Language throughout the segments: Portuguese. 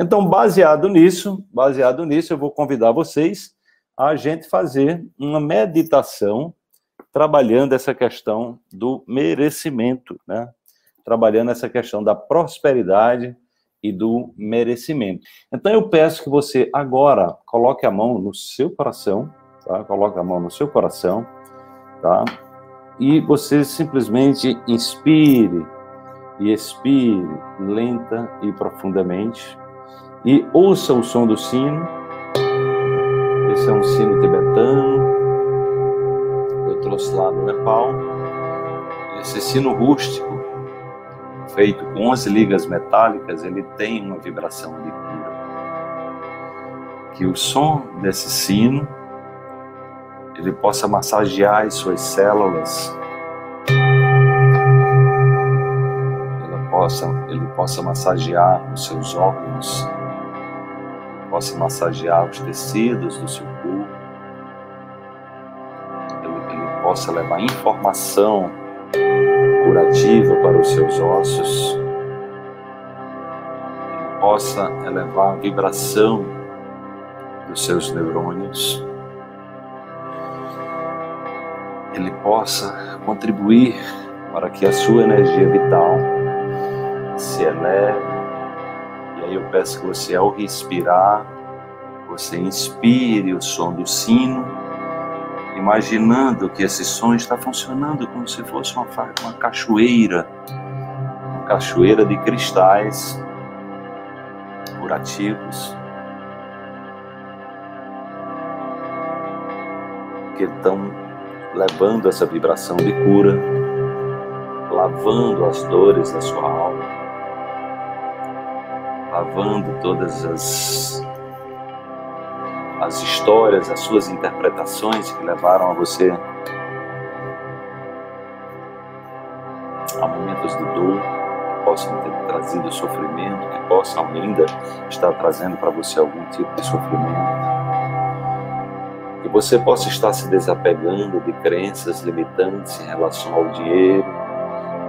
Então, baseado nisso, baseado nisso, eu vou convidar vocês a gente fazer uma meditação trabalhando essa questão do merecimento, né? Trabalhando essa questão da prosperidade e do merecimento. Então eu peço que você agora coloque a mão no seu coração, tá? Coloque a mão no seu coração, tá? E você simplesmente inspire e expire lenta e profundamente e ouça o som do sino. Esse é um sino tibetano. Eu trouxe lá do Nepal. Esse sino rústico, feito com 11 ligas metálicas, ele tem uma vibração de cura. Que o som desse sino ele possa massagear as suas células, ele possa, ele possa massagear os seus órgãos, possa massagear os tecidos do seu corpo, ele, ele possa levar informação curativa para os seus ossos, ele possa elevar a vibração dos seus neurônios. Ele possa contribuir para que a sua energia vital se eleve. Peço que você, ao respirar, você inspire o som do sino, imaginando que esse som está funcionando como se fosse uma, uma cachoeira, uma cachoeira de cristais curativos. Que estão levando essa vibração de cura, lavando as dores da sua alma, lavando todas as, as histórias, as suas interpretações que levaram a você a momentos de dor, que possam ter trazido sofrimento, que possam ainda estar trazendo para você algum tipo de sofrimento. Que você possa estar se desapegando de crenças limitantes em relação ao dinheiro,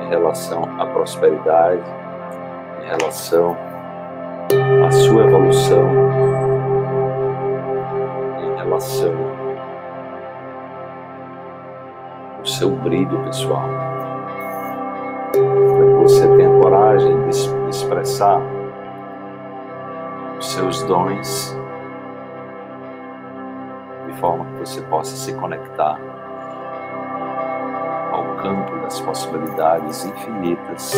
em relação à prosperidade, em relação sua evolução, em relação ao seu brilho pessoal. Para que você tenha coragem de expressar os seus dons forma que você possa se conectar ao campo das possibilidades infinitas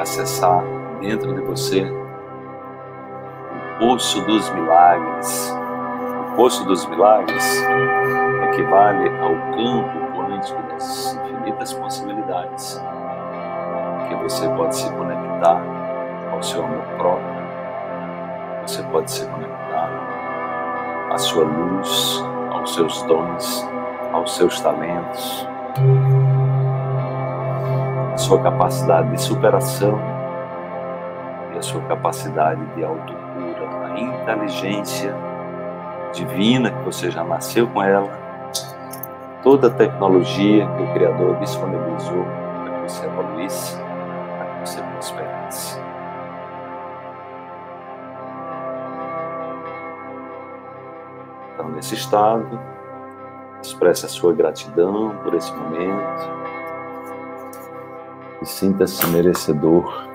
acessar dentro de você o poço dos milagres. O poço dos milagres equivale ao campo quântico das infinitas possibilidades que você pode se conectar ao seu amor próprio você pode se conectar à sua luz, aos seus dons, aos seus talentos, sua capacidade de superação e a sua capacidade de autocura, a inteligência divina que você já nasceu com ela, toda a tecnologia que o Criador disponibilizou para que você evoluísse, para que você prosperasse. Então, nesse estado, expresse a sua gratidão por esse momento e sinta-se merecedor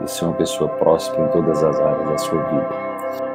de ser uma pessoa próspera em todas as áreas da sua vida.